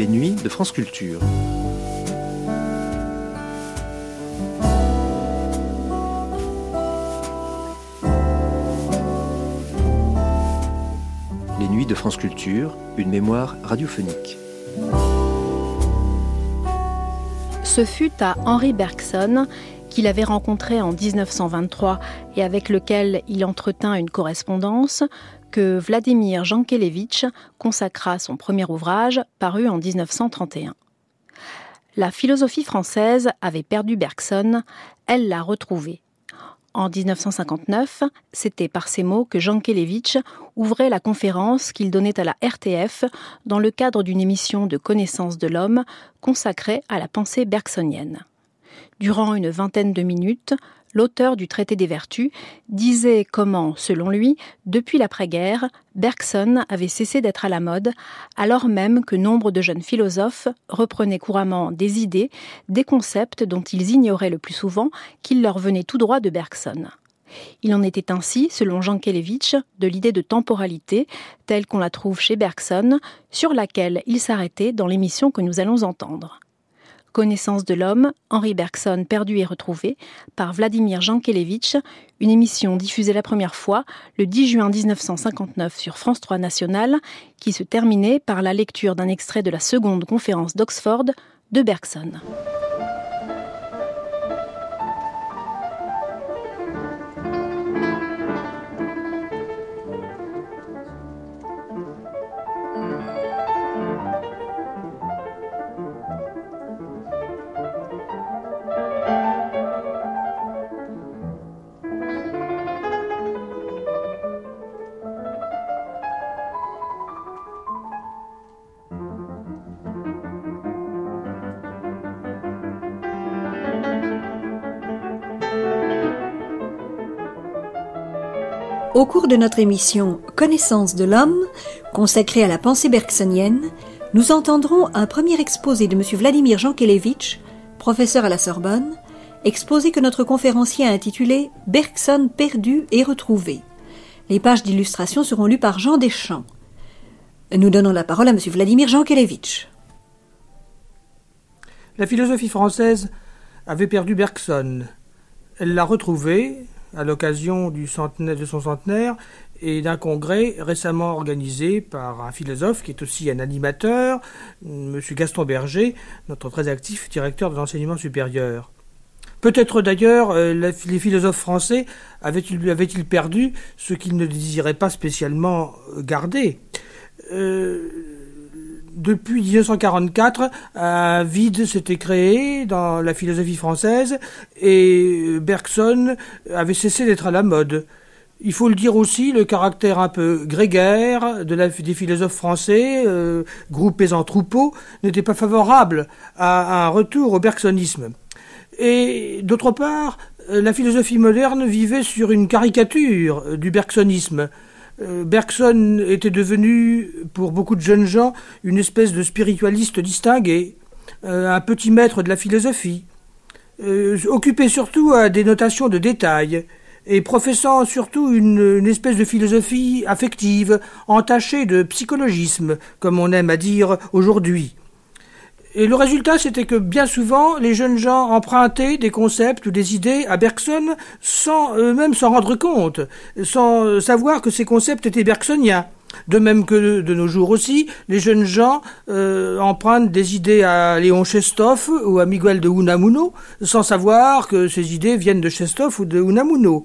les nuits de France Culture. Les nuits de France Culture, une mémoire radiophonique. Ce fut à Henri Bergson qu'il avait rencontré en 1923 et avec lequel il entretint une correspondance, que Vladimir Jankélévitch consacra son premier ouvrage, paru en 1931. La philosophie française avait perdu Bergson, elle l'a retrouvé. En 1959, c'était par ces mots que Jankélévitch ouvrait la conférence qu'il donnait à la RTF dans le cadre d'une émission de connaissance de l'homme consacrée à la pensée bergsonienne. Durant une vingtaine de minutes, l'auteur du Traité des Vertus disait comment, selon lui, depuis l'après-guerre, Bergson avait cessé d'être à la mode, alors même que nombre de jeunes philosophes reprenaient couramment des idées, des concepts dont ils ignoraient le plus souvent qu'ils leur venaient tout droit de Bergson. Il en était ainsi, selon Jean Kelevitch, de l'idée de temporalité, telle qu'on la trouve chez Bergson, sur laquelle il s'arrêtait dans l'émission que nous allons entendre. Connaissance de l'homme, Henri Bergson perdu et retrouvé, par Vladimir Jankélévitch, une émission diffusée la première fois le 10 juin 1959 sur France 3 National, qui se terminait par la lecture d'un extrait de la seconde conférence d'Oxford de Bergson. Au cours de notre émission Connaissance de l'homme, consacrée à la pensée bergsonienne, nous entendrons un premier exposé de M. Vladimir Jankélévitch, professeur à la Sorbonne, exposé que notre conférencier a intitulé Bergson perdu et retrouvé. Les pages d'illustration seront lues par Jean Deschamps. Nous donnons la parole à M. Vladimir Jankélévitch. La philosophie française avait perdu Bergson. Elle l'a retrouvé, à l'occasion de son centenaire et d'un congrès récemment organisé par un philosophe qui est aussi un animateur, M. Gaston Berger, notre très actif directeur de l'enseignement supérieur. Peut-être d'ailleurs euh, les philosophes français avaient-ils perdu ce qu'ils ne désiraient pas spécialement garder? Euh, depuis 1944, un vide s'était créé dans la philosophie française et Bergson avait cessé d'être à la mode. Il faut le dire aussi, le caractère un peu grégaire des philosophes français, euh, groupés en troupeaux, n'était pas favorable à, un retour au bergsonisme. Et d'autre part, la philosophie moderne vivait sur une caricature du bergsonisme. Euh, Bergson était devenu, pour beaucoup de jeunes gens, une espèce de spiritualiste distingué, euh, un petit maître de la philosophie, euh, occupé surtout à des notations de détails, et professant surtout une, espèce de philosophie affective, entachée de psychologisme, comme on aime à dire aujourd'hui. Et le résultat, c'était que bien souvent, les jeunes gens empruntaient des concepts ou des idées à Bergson sans eux-mêmes s'en rendre compte, sans savoir que ces concepts étaient bergsoniens. De même que de nos jours aussi, les jeunes gens euh, empruntent des idées à Léon Chestov ou à Miguel de Unamuno, sans savoir que ces idées viennent de Chestov ou de Unamuno.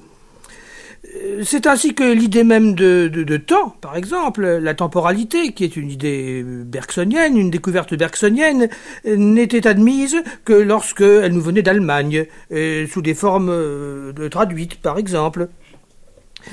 C'est ainsi que l'idée même de, temps, par exemple, la temporalité, qui est une idée bergsonienne, une découverte bergsonienne, n'était admise que lorsqu'elle nous venait d'Allemagne, sous des formes euh, traduites, par exemple.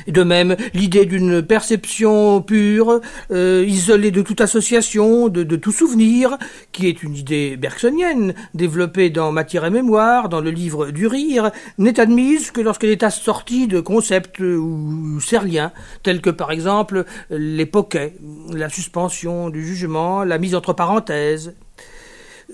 De même, l'idée d'une perception pure, euh, isolée de toute association, de, tout souvenir, qui est une idée bergsonienne, développée dans Matière et Mémoire, dans le livre du rire, n'est admise que lorsqu'elle est assortie de concepts ou, serliens, tels que par exemple l'époquet, la suspension du jugement, la mise entre parenthèses.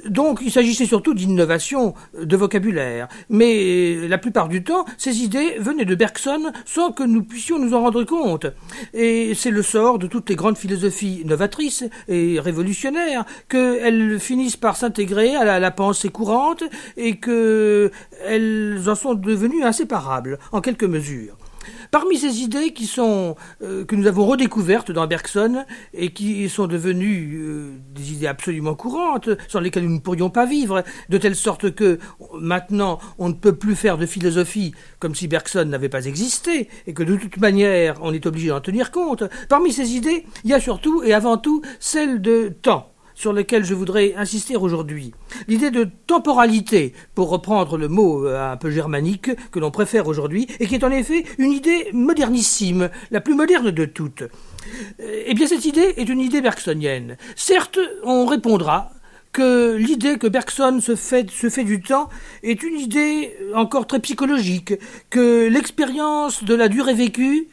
Donc il s'agissait surtout d'innovation de vocabulaire. Mais la plupart du temps, ces idées venaient de Bergson sans que nous puissions nous en rendre compte. Et c'est le sort de toutes les grandes philosophies novatrices et révolutionnaires qu'elles finissent par s'intégrer à la, pensée courante et qu'elles en sont devenues inséparables en quelque mesure. Parmi ces idées qui sont euh, que nous avons redécouvertes dans Bergson et qui sont devenues euh, des idées absolument courantes, sans lesquelles nous ne pourrions pas vivre, de telle sorte que maintenant on ne peut plus faire de philosophie comme si Bergson n'avait pas existé et que de toute manière on est obligé d'en tenir compte. Parmi ces idées, il y a surtout et avant tout celle de temps sur lequel je voudrais insister aujourd'hui. L'idée de temporalité, pour reprendre le mot euh, un peu germanique que l'on préfère aujourd'hui, et qui est en effet une idée modernissime, la plus moderne de toutes. Eh bien, cette idée est une idée bergsonienne. Certes, on répondra que l'idée que Bergson se fait, se fait du temps est une idée encore très psychologique, que l'expérience de la durée vécue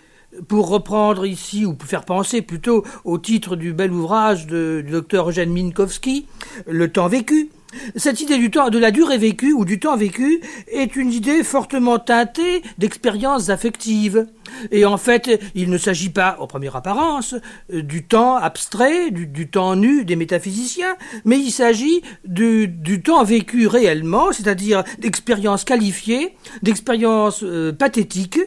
pour reprendre ici, ou pour faire penser plutôt au titre du bel ouvrage de, du docteur Eugène Minkowski, Le temps vécu, cette idée du temps, de la durée vécue ou du temps vécu est une idée fortement teintée d'expériences affectives. Et en fait, il ne s'agit pas, en première apparence, du temps abstrait, du, temps nu des métaphysiciens, mais il s'agit du, temps vécu réellement, c'est-à-dire d'expériences qualifiées, d'expériences euh, pathétiques,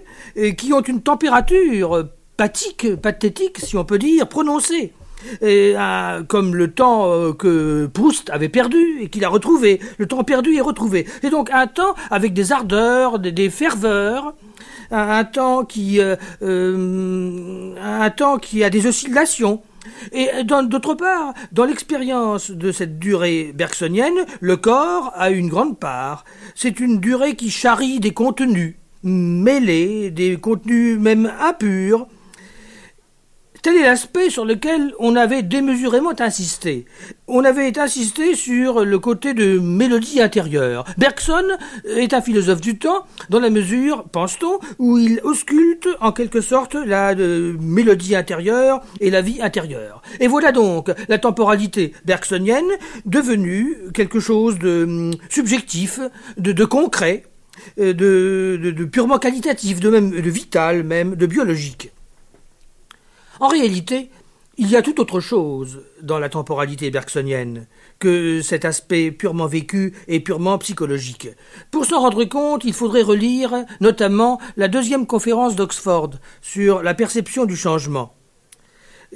qui ont une température pathique, pathétique, si on peut dire, prononcée euh, comme le temps euh, que Proust avait perdu et qu'il a retrouvé, le temps perdu et retrouvé. C'est donc un temps avec des ardeurs, des, ferveurs, un, temps qui, euh, un temps qui a des oscillations. Et d'autre part, dans l'expérience de cette durée bergsonienne, le corps a une grande part. C'est une durée qui charrie des contenus mêlés, des contenus même impurs, Tel est l'aspect sur lequel on avait démesurément insisté. On avait insisté sur le côté de mélodie intérieure. Bergson est un philosophe du temps, dans la mesure, pense-t-on, où il ausculte en quelque sorte la euh, mélodie intérieure et la vie intérieure. Et voilà donc la temporalité bergsonienne devenue quelque chose de hum, subjectif, de, concret, euh, de, de, purement qualitatif, de même de vital même, de biologique. En réalité, il y a tout autre chose dans la temporalité bergsonienne que cet aspect purement vécu et purement psychologique. Pour s'en rendre compte, il faudrait relire notamment la deuxième conférence d'Oxford sur la perception du changement.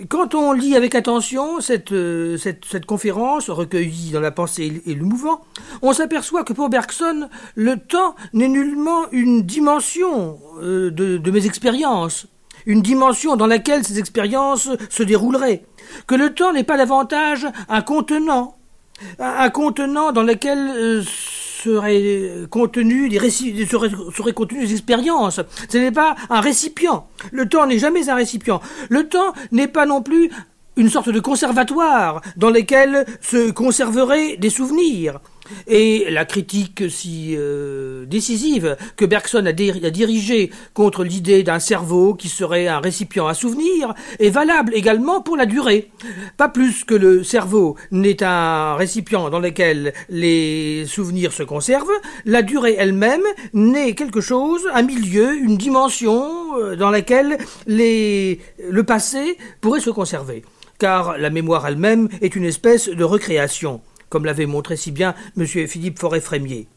Quand on lit avec attention cette, cette, conférence recueillie dans la pensée et le mouvement, on s'aperçoit que pour Bergson, le temps n'est nullement une dimension euh, de mes expériences, une dimension dans laquelle ces expériences se dérouleraient, que le temps n'est pas davantage un contenant, un contenant dans lequel euh, seraient contenus des contenues des expériences. Ce n'est pas un récipient. Le temps n'est jamais un récipient. Le temps n'est pas non plus une sorte de conservatoire dans lequel se conserveraient des souvenirs. Et la critique si euh, décisive que Bergson a, dirigée contre l'idée d'un cerveau qui serait un récipient à souvenirs est valable également pour la durée. Pas plus que le cerveau n'est un récipient dans lequel les souvenirs se conservent, la durée elle-même n'est quelque chose, un milieu, une dimension euh, dans laquelle les, le passé pourrait se conserver. Car la mémoire elle-même est une espèce de recréation comme l'avait montré si bien M. Philippe Forêt-Frémier.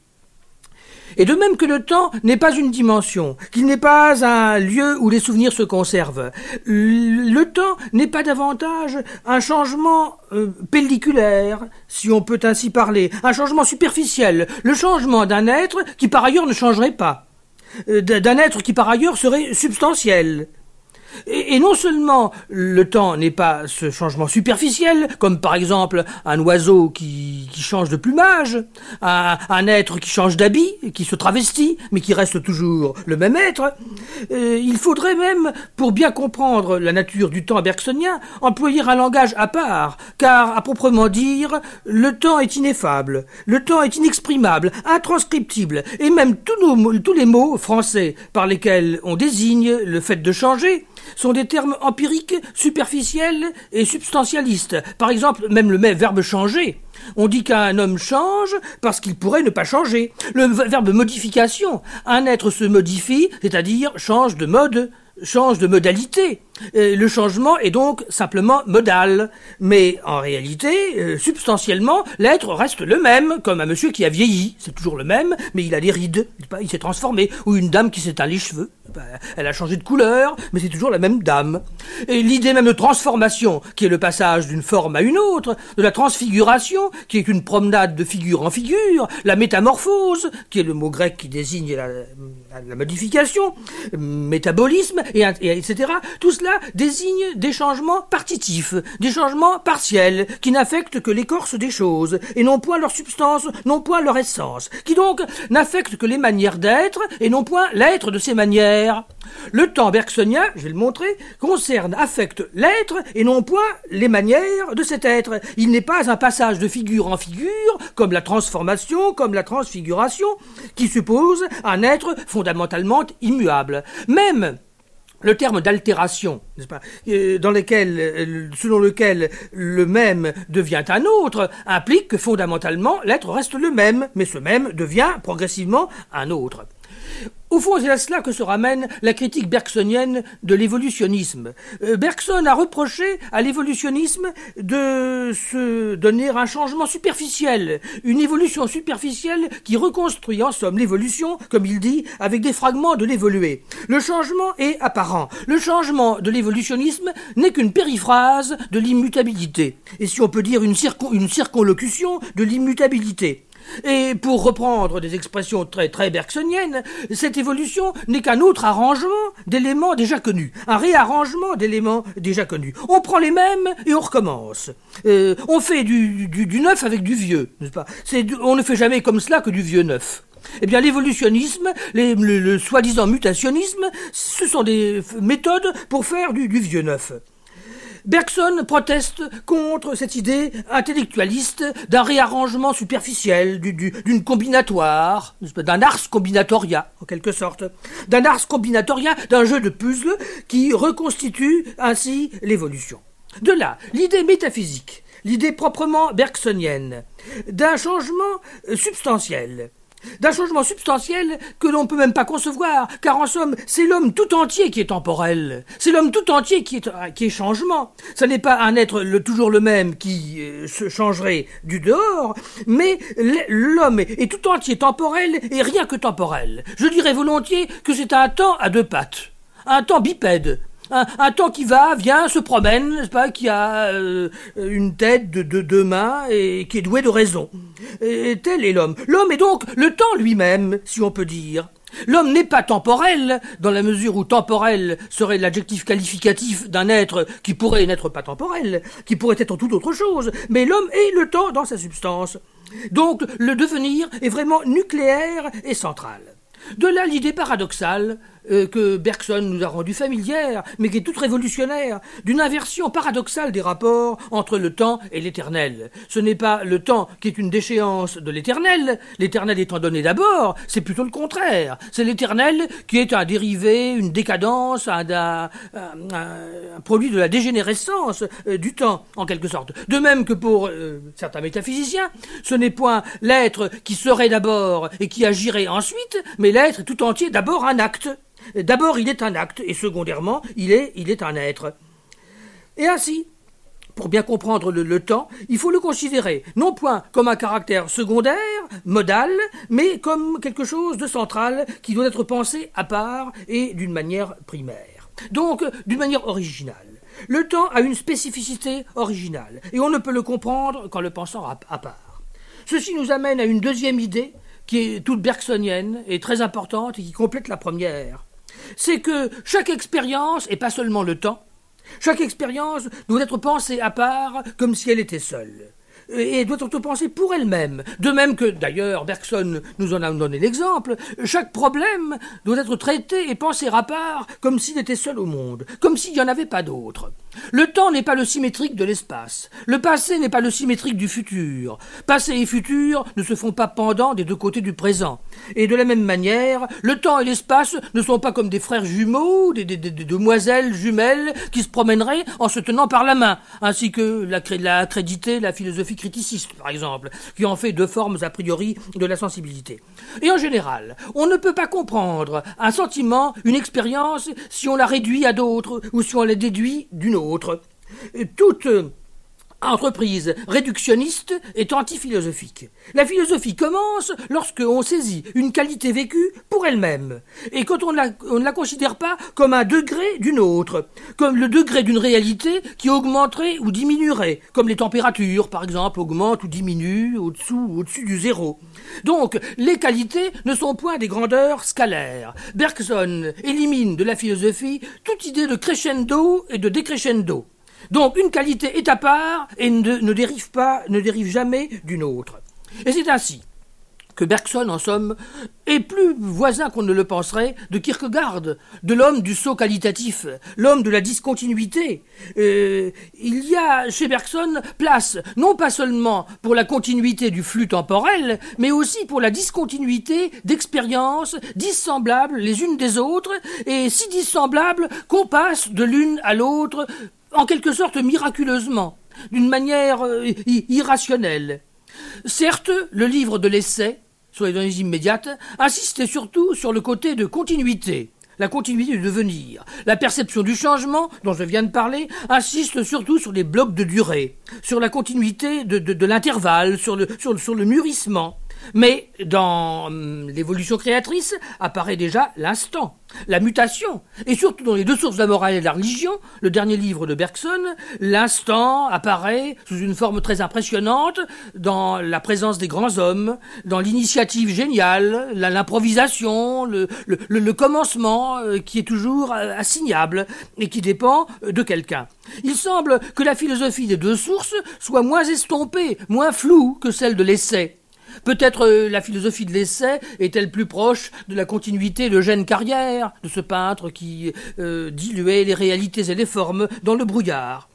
Et de même que le temps n'est pas une dimension, qu'il n'est pas un lieu où les souvenirs se conservent, le temps n'est pas davantage un changement euh, pelliculaire, si on peut ainsi parler, un changement superficiel, le changement d'un être qui par ailleurs ne changerait pas, euh, d'un être qui par ailleurs serait substantiel. Et, non seulement le temps n'est pas ce changement superficiel, comme par exemple un oiseau qui, change de plumage, un, être qui change d'habit, qui se travestit, mais qui reste toujours le même être, euh, il faudrait même, pour bien comprendre la nature du temps bergsonien, employer un langage à part, car à proprement dire, le temps est ineffable, le temps est inexprimable, intranscriptible, et même tous, tous les mots français par lesquels on désigne le fait de changer, sont des termes empiriques, superficiels et substantialistes. Par exemple, même le verbe changer. On dit qu'un homme change parce qu'il pourrait ne pas changer. Le verbe modification, un être se modifie, c'est-à-dire change de mode, change de modalité. Euh, le changement est donc simplement modal. Mais en réalité, euh, substantiellement, l'être reste le même, comme un monsieur qui a vieilli. C'est toujours le même, mais il a des rides. Il s'est transformé. Ou une dame qui s'éteint les cheveux. Ben, elle a changé de couleur, mais c'est toujours la même dame. Et l'idée même de transformation, qui est le passage d'une forme à une autre, de la transfiguration, qui est une promenade de figure en figure, la métamorphose, qui est le mot grec qui désigne la, modification, métabolisme, et, etc. Tout cela désigne des changements partitifs, des changements partiels, qui n'affectent que l'écorce des choses, et non point leur substance, non point leur essence, qui donc n'affectent que les manières d'être, et non point l'être de ces manières. Le temps bergsonien, je vais le montrer, concerne, affecte l'être, et non point les manières de cet être. Il n'est pas un passage de figure en figure, comme la transformation, comme la transfiguration, qui suppose un être fondamentalement immuable. Même le terme d'altération, n'est-ce pas, euh, dans lequel, euh, selon lequel le même devient un autre, implique que fondamentalement l'être reste le même, mais ce même devient progressivement un autre. Au fond, c'est à cela que se ramène la critique bergsonienne de l'évolutionnisme. Euh, Bergson a reproché à l'évolutionnisme de se donner un changement superficiel, une évolution superficielle qui reconstruit en somme l'évolution, comme il dit, avec des fragments de l'évolué. Le changement est apparent. Le changement de l'évolutionnisme n'est qu'une périphrase de l'immutabilité. Et si on peut dire une, une circonlocution de l'immutabilité. Et pour reprendre des expressions très très bergsoniennes, cette évolution n'est qu'un autre arrangement d'éléments déjà connus, un réarrangement d'éléments déjà connus. On prend les mêmes et on recommence. Euh, on fait du, du, neuf avec du vieux, n'est-ce pas? On ne fait jamais comme cela que du vieux neuf. Eh bien, l'évolutionnisme, le, soi-disant mutationnisme, ce sont des méthodes pour faire du vieux neuf. Bergson proteste contre cette idée intellectualiste d'un réarrangement superficiel, d'une combinatoire, d'un ars combinatoria, en quelque sorte, d'un ars combinatoria, d'un jeu de puzzles qui reconstitue ainsi l'évolution. De là, l'idée métaphysique, l'idée proprement bergsonienne, d'un changement substantiel, d'un changement substantiel que l'on ne peut même pas concevoir, car en somme, c'est l'homme tout entier qui est temporel, c'est l'homme tout entier qui est, qui est changement. Ce n'est pas un être toujours le même qui euh, se changerait du dehors, mais l'homme est, tout entier temporel et rien que temporel. Je dirais volontiers que c'est un temps à deux pattes, un temps bipède, un, temps qui va, vient, se promène, n'est-ce pas, qui a euh, une tête de, deux mains et qui est doué de raison. Tel est l'homme. L'homme est donc le temps lui-même, si on peut dire. L'homme n'est pas temporel, dans la mesure où temporel serait l'adjectif qualificatif d'un être qui pourrait n'être pas temporel, qui pourrait être toute autre chose, mais l'homme est le temps dans sa substance. Donc le devenir est vraiment nucléaire et central. De là l'idée paradoxale euh, que Bergson nous a rendu familière, mais qui est toute révolutionnaire, d'une inversion paradoxale des rapports entre le temps et l'éternel. Ce n'est pas le temps qui est une déchéance de l'éternel, l'éternel étant donné d'abord, c'est plutôt le contraire. C'est l'éternel qui est un dérivé, une décadence, un, produit de la dégénérescence euh, du temps, en quelque sorte. De même que pour euh, certains métaphysiciens, ce n'est point l'être qui serait d'abord et qui agirait ensuite, mais l'être tout entier d'abord un acte. D'abord, il est un acte, et secondairement, il est, un être. Et ainsi, pour bien comprendre le, temps, il faut le considérer non point comme un caractère secondaire, modal, mais comme quelque chose de central qui doit être pensé à part et d'une manière primaire. Donc, d'une manière originale. Le temps a une spécificité originale, et on ne peut le comprendre qu'en le pensant à, à part. Ceci nous amène à une deuxième idée qui est toute bergsonienne et très importante et qui complète la première c'est que chaque expérience, et pas seulement le temps, chaque expérience doit être pensée à part comme si elle était seule et doit être pensée pour elle-même. De même que, d'ailleurs, Bergson nous en a donné l'exemple, chaque problème doit être traité et pensé à part comme s'il était seul au monde, comme s'il n'y en avait pas d'autre. Le temps n'est pas le symétrique de l'espace. Le passé n'est pas le symétrique du futur. Passé et futur ne se font pas pendant des deux côtés du présent. Et de la même manière, le temps et l'espace ne sont pas comme des frères jumeaux, des, demoiselles jumelles qui se promèneraient en se tenant par la main, ainsi que l'a accrédité la philosophie criticiste, par exemple, qui en fait deux formes a priori de la sensibilité. Et en général, on ne peut pas comprendre un sentiment, une expérience, si on la réduit à d'autres ou si on la déduit d'une autre. Toute entreprise réductionniste est antiphilosophique. La philosophie commence lorsque on saisit une qualité vécue pour elle-même, et quand on, on, ne la considère pas comme un degré d'une autre, comme le degré d'une réalité qui augmenterait ou diminuerait, comme les températures, par exemple, augmentent ou diminuent au-dessous ou au-dessus du zéro. Donc, les qualités ne sont point des grandeurs scalaires. Bergson élimine de la philosophie toute idée de crescendo et de décrescendo. Donc une qualité est à part et ne, dérive pas, ne dérive jamais d'une autre. Et c'est ainsi que Bergson, en somme, est plus voisin qu'on ne le penserait de Kierkegaard, de l'homme du saut qualitatif, l'homme de la discontinuité. Euh, il y a chez Bergson place non pas seulement pour la continuité du flux temporel, mais aussi pour la discontinuité d'expériences dissemblables les unes des autres, et si dissemblables qu'on passe de l'une à l'autre en quelque sorte miraculeusement, d'une manière euh, irrationnelle. Certes, le livre de l'essai, sur les données immédiates, insiste surtout sur le côté de continuité, la continuité du devenir. La perception du changement, dont je viens de parler, insiste surtout sur les blocs de durée, sur la continuité de, l'intervalle, sur le mûrissement. Mais dans hum, l'évolution créatrice apparaît déjà l'instant, la mutation, et surtout dans les deux sources de la morale et de la religion, le dernier livre de Bergson, l'instant apparaît sous une forme très impressionnante dans la présence des grands hommes, dans l'initiative géniale, l'improvisation, le, le, commencement euh, qui est toujours euh, assignable et qui dépend euh, de quelqu'un. Il semble que la philosophie des deux sources soit moins estompée, moins floue que celle de l'essai. Peut-être euh, la philosophie de l'essai est-elle plus proche de la continuité de gêne carrière, de ce peintre qui euh, diluait les réalités et les formes dans le brouillard.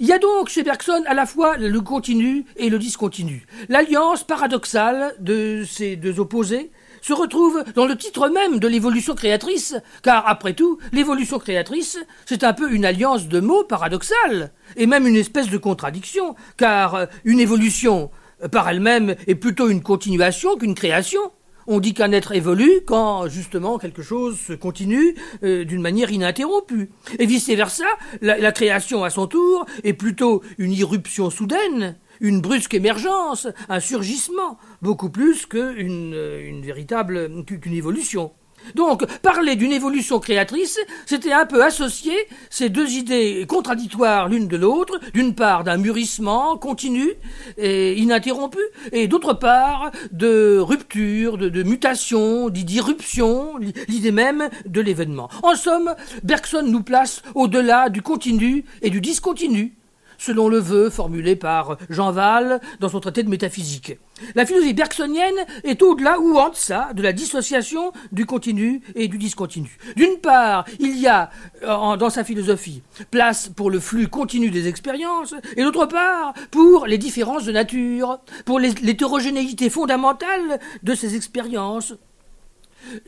Il y a donc chez Bergson à la fois le continu et le discontinu. L'alliance paradoxale de ces deux opposés se retrouve dans le titre même de l'évolution créatrice, car après tout, l'évolution créatrice, c'est un peu une alliance de mots paradoxale, et même une espèce de contradiction, car euh, une évolution, par elle-même est plutôt une continuation qu'une création. On dit qu'un être évolue quand justement quelque chose se continue euh, d'une manière ininterrompue. Et vice-versa, la, création à son tour est plutôt une irruption soudaine, une brusque émergence, un surgissement, beaucoup plus qu'une euh, une véritable qu'une évolution. Donc, parler d'une évolution créatrice, c'était un peu associer ces deux idées contradictoires l'une de l'autre, d'une part d'un mûrissement continu et ininterrompu, et d'autre part de rupture, de, mutation, d'irruption, l'idée même de l'événement. En somme, Bergson nous place au-delà du continu et du discontinu selon le vœu formulé par Jean Val dans son traité de métaphysique. La philosophie bergsonienne est au-delà ou en deçà de la dissociation du continu et du discontinu. D'une part, il y a dans sa philosophie place pour le flux continu des expériences, et d'autre part pour les différences de nature, pour l'hétérogénéité fondamentale de ces expériences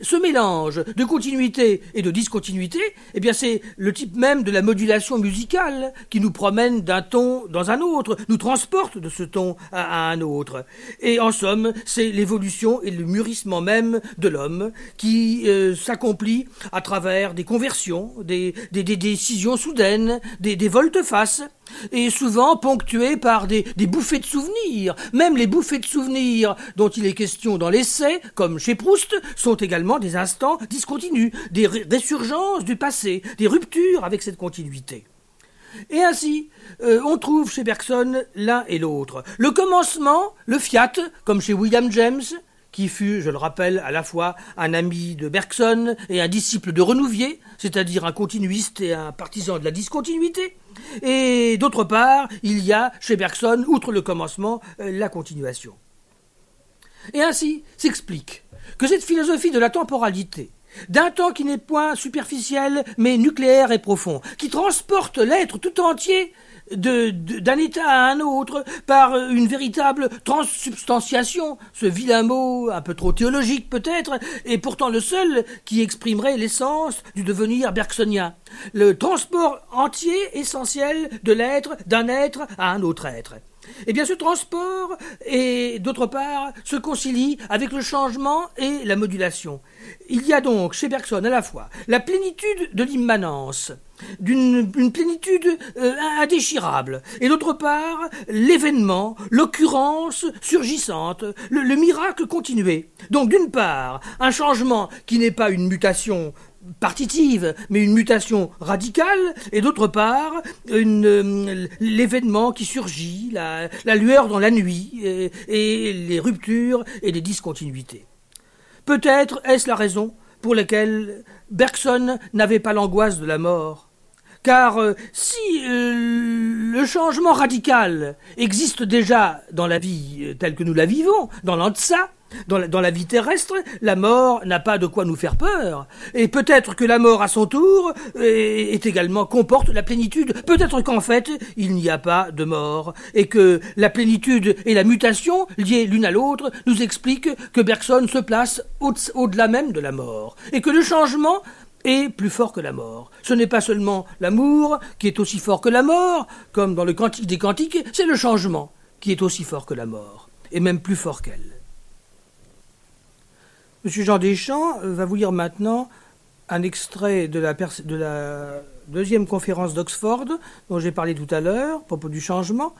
ce mélange de continuité et de discontinuité, eh bien c'est le type même de la modulation musicale qui nous promène d'un ton dans un autre, nous transporte de ce ton à, un autre. Et en somme, c'est l'évolution et le mûrissement même de l'homme qui euh, s'accomplit à travers des conversions, des, décisions soudaines, des, des volte-face, et souvent ponctué par des, bouffées de souvenirs. Même les bouffées de souvenirs dont il est question dans l'essai, comme chez Proust, sont également des instants discontinus, des résurgences du passé, des ruptures avec cette continuité. Et ainsi, euh, on trouve chez Bergson l'un et l'autre. Le commencement, le fiat, comme chez William James, qui fut, je le rappelle, à la fois un ami de Bergson et un disciple de Renouvier, c'est-à-dire un continuiste et un partisan de la discontinuité. Et d'autre part, il y a chez Bergson, outre le commencement, euh, la continuation. Et ainsi s'explique que cette philosophie de la temporalité d'un temps qui n'est point superficiel, mais nucléaire et profond, qui transporte l'être tout entier d'un état à un autre par une véritable transsubstantiation, ce vilain mot un peu trop théologique peut-être, et pourtant le seul qui exprimerait l'essence du devenir bergsonien, le transport entier essentiel de l'être d'un être à un autre être. Eh bien, ce transport, et d'autre part, se concilie avec le changement et la modulation. Il y a donc chez Bergson à la fois la plénitude de l'immanence, d'une plénitude euh, indéchirable, et d'autre part l'événement, l'occurrence surgissante, le miracle continué. Donc d'une part, un changement qui n'est pas une mutation partitive, mais une mutation radicale, et d'autre part, euh, l'événement qui surgit, la, lueur dans la nuit, et, les ruptures et les discontinuités. Peut-être est-ce la raison pour laquelle Bergson n'avait pas l'angoisse de la mort. Car euh, si euh, le changement radical existe déjà dans la vie telle que nous la vivons, dans l'Antsa, dans la, vie terrestre, la mort n'a pas de quoi nous faire peur. Et peut-être que la mort, à son tour, est, également comporte la plénitude. Peut-être qu'en fait, il n'y a pas de mort. Et que la plénitude et la mutation, liées l'une à l'autre, nous expliquent que Bergson se place au-delà même de la mort. Et que le changement est plus fort que la mort. Ce n'est pas seulement l'amour qui est aussi fort que la mort, comme dans le Cantique des Cantiques, c'est le changement qui est aussi fort que la mort, et même plus fort qu'elle. Monsieur Jean Deschamps va vous lire maintenant un extrait de la, de la deuxième conférence d'Oxford dont j'ai parlé tout à l'heure, à propos du changement,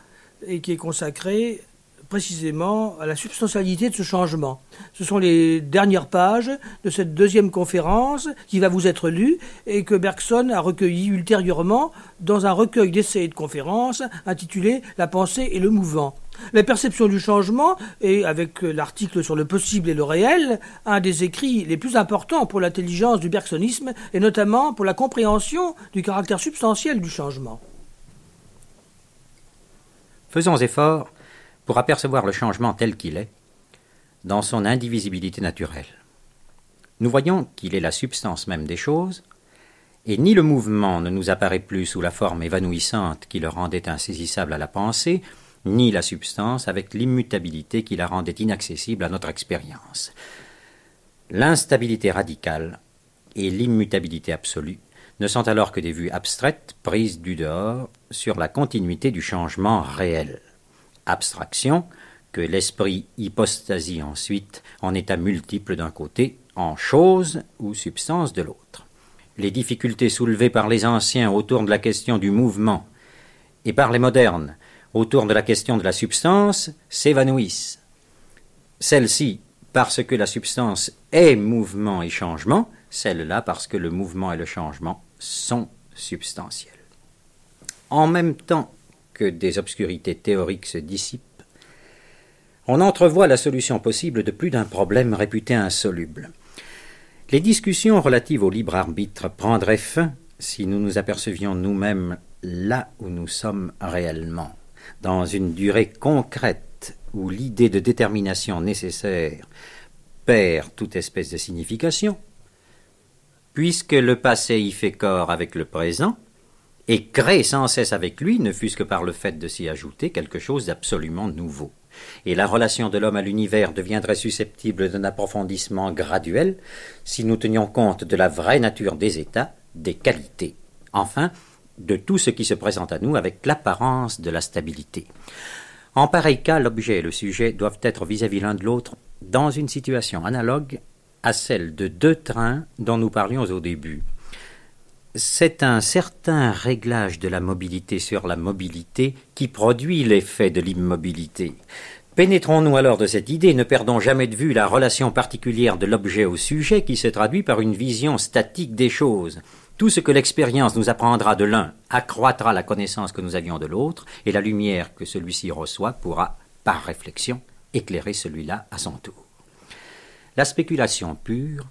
et qui est consacré précisément à la substantialité de ce changement. Ce sont les dernières pages de cette deuxième conférence qui va vous être lue et que Bergson a recueilli ultérieurement dans un recueil d'essais et de conférences intitulé La pensée et le mouvement. La perception du changement est, avec l'article sur le possible et le réel, un des écrits les plus importants pour l'intelligence du bergsonisme et notamment pour la compréhension du caractère substantiel du changement. Faisons effort pour apercevoir le changement tel qu'il est, dans son indivisibilité naturelle. Nous voyons qu'il est la substance même des choses, et ni le mouvement ne nous apparaît plus sous la forme évanouissante qui le rendait insaisissable à la pensée, ni la substance avec l'immutabilité qui la rendait inaccessible à notre expérience. L'instabilité radicale et l'immutabilité absolue ne sont alors que des vues abstraites prises du dehors sur la continuité du changement réel. Abstraction que l'esprit hypostasie ensuite en état multiple d'un côté, en chose ou substance de l'autre. Les difficultés soulevées par les anciens autour de la question du mouvement et par les modernes autour de la question de la substance s'évanouissent. Celle-ci parce que la substance est mouvement et changement, celle-là parce que le mouvement et le changement sont substantiels. En même temps que des obscurités théoriques se dissipent, on entrevoit la solution possible de plus d'un problème réputé insoluble. Les discussions relatives au libre arbitre prendraient fin si nous nous apercevions nous-mêmes là où nous sommes réellement dans une durée concrète où l'idée de détermination nécessaire perd toute espèce de signification, puisque le passé y fait corps avec le présent, et crée sans cesse avec lui, ne fût-ce que par le fait de s'y ajouter quelque chose d'absolument nouveau. Et la relation de l'homme à l'univers deviendrait susceptible d'un approfondissement graduel si nous tenions compte de la vraie nature des états, des qualités. Enfin, de tout ce qui se présente à nous avec l'apparence de la stabilité. En pareil cas, l'objet et le sujet doivent être vis-à-vis l'un de l'autre dans une situation analogue à celle de deux trains dont nous parlions au début. C'est un certain réglage de la mobilité sur la mobilité qui produit l'effet de l'immobilité. Pénétrons-nous alors de cette idée, ne perdons jamais de vue la relation particulière de l'objet au sujet qui se traduit par une vision statique des choses. Tout ce que l'expérience nous apprendra de l'un accroîtra la connaissance que nous avions de l'autre, et la lumière que celui-ci reçoit pourra, par réflexion, éclairer celui-là à son tour. La spéculation pure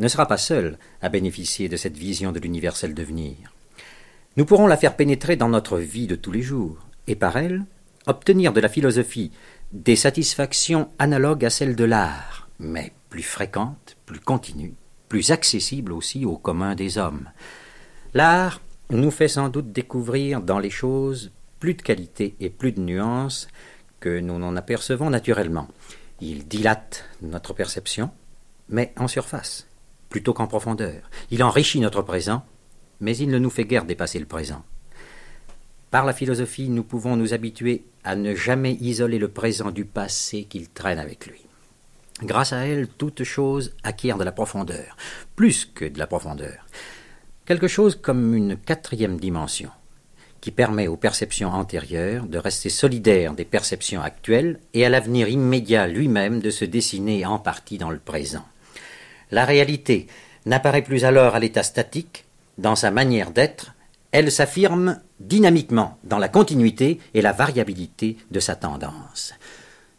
ne sera pas seule à bénéficier de cette vision de l'universel devenir. Nous pourrons la faire pénétrer dans notre vie de tous les jours, et par elle obtenir de la philosophie des satisfactions analogues à celles de l'art, mais plus fréquentes, plus continues plus accessible aussi au commun des hommes. L'art nous fait sans doute découvrir dans les choses plus de qualité et plus de nuances que nous n'en apercevons naturellement. Il dilate notre perception, mais en surface, plutôt qu'en profondeur. Il enrichit notre présent, mais il ne nous fait guère dépasser le présent. Par la philosophie, nous pouvons nous habituer à ne jamais isoler le présent du passé qu'il traîne avec lui. Grâce à elle, toute chose acquiert de la profondeur, plus que de la profondeur. Quelque chose comme une quatrième dimension, qui permet aux perceptions antérieures de rester solidaires des perceptions actuelles et à l'avenir immédiat lui-même de se dessiner en partie dans le présent. La réalité n'apparaît plus alors à l'état statique, dans sa manière d'être, elle s'affirme dynamiquement dans la continuité et la variabilité de sa tendance.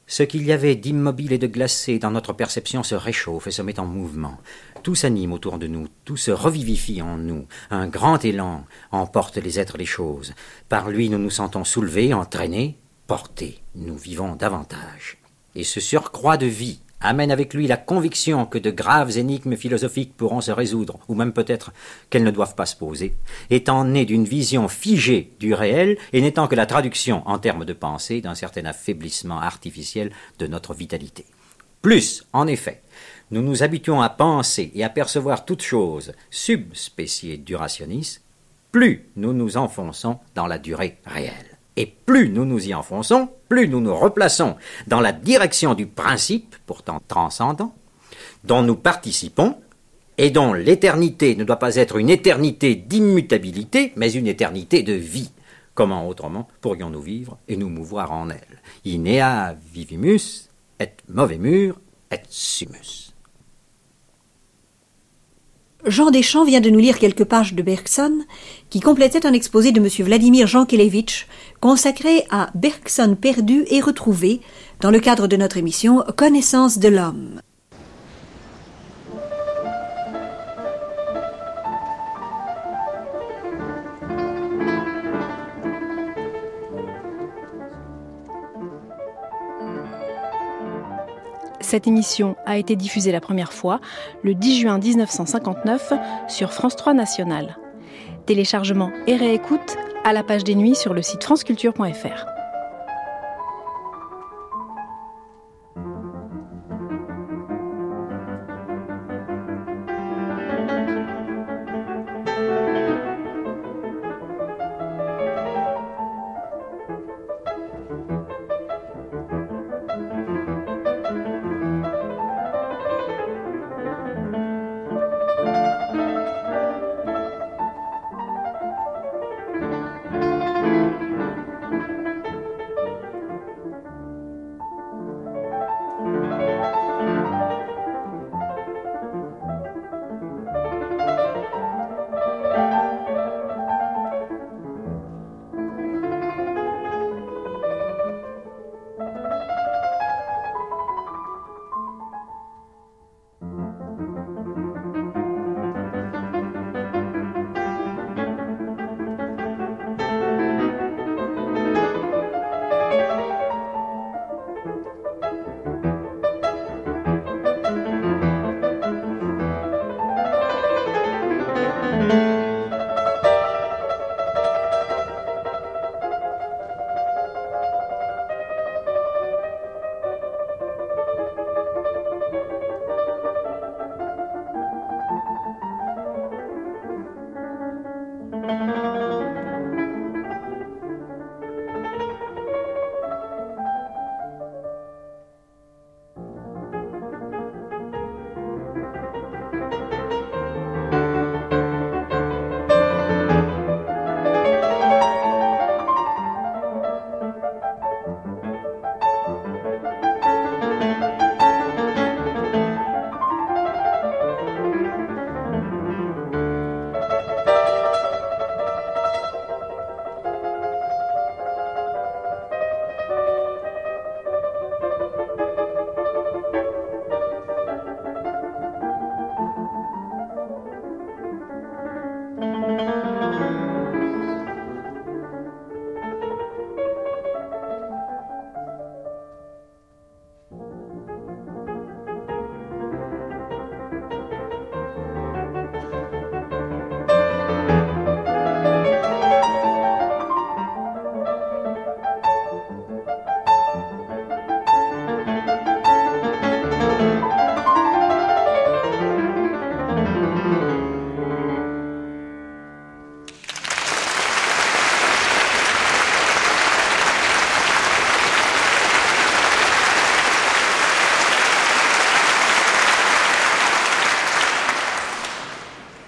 Ce qu'il y avait d'immobile et de glacé dans notre perception se réchauffe et se met en mouvement. Tout s'anime autour de nous, tout se revivifie en nous. Un grand élan emporte les êtres des choses. Par lui nous nous sentons soulevés, entraînés, portés. Nous vivons davantage. Et ce surcroît de vie amène avec lui la conviction que de graves énigmes philosophiques pourront se résoudre, ou même peut-être qu'elles ne doivent pas se poser, étant nées d'une vision figée du réel et n'étant que la traduction en termes de pensée d'un certain affaiblissement artificiel de notre vitalité. Plus, en effet, nous nous habituons à penser et à percevoir toutes choses subspéciées du rationnisme, plus nous nous enfonçons dans la durée réelle. Et plus nous nous y enfonçons, plus nous nous replaçons dans la direction du principe, pourtant transcendant, dont nous participons, et dont l'éternité ne doit pas être une éternité d'immutabilité, mais une éternité de vie. Comment autrement pourrions-nous vivre et nous mouvoir en elle? Inea vivimus et movemur et sumus. Jean Deschamps vient de nous lire quelques pages de Bergson qui complétaient un exposé de M. Vladimir Jankelevitch consacré à Bergson perdu et retrouvé dans le cadre de notre émission Connaissance de l'homme. Cette émission a été diffusée la première fois le 10 juin 1959 sur France 3 National. Téléchargement et réécoute à la page des nuits sur le site franceculture.fr.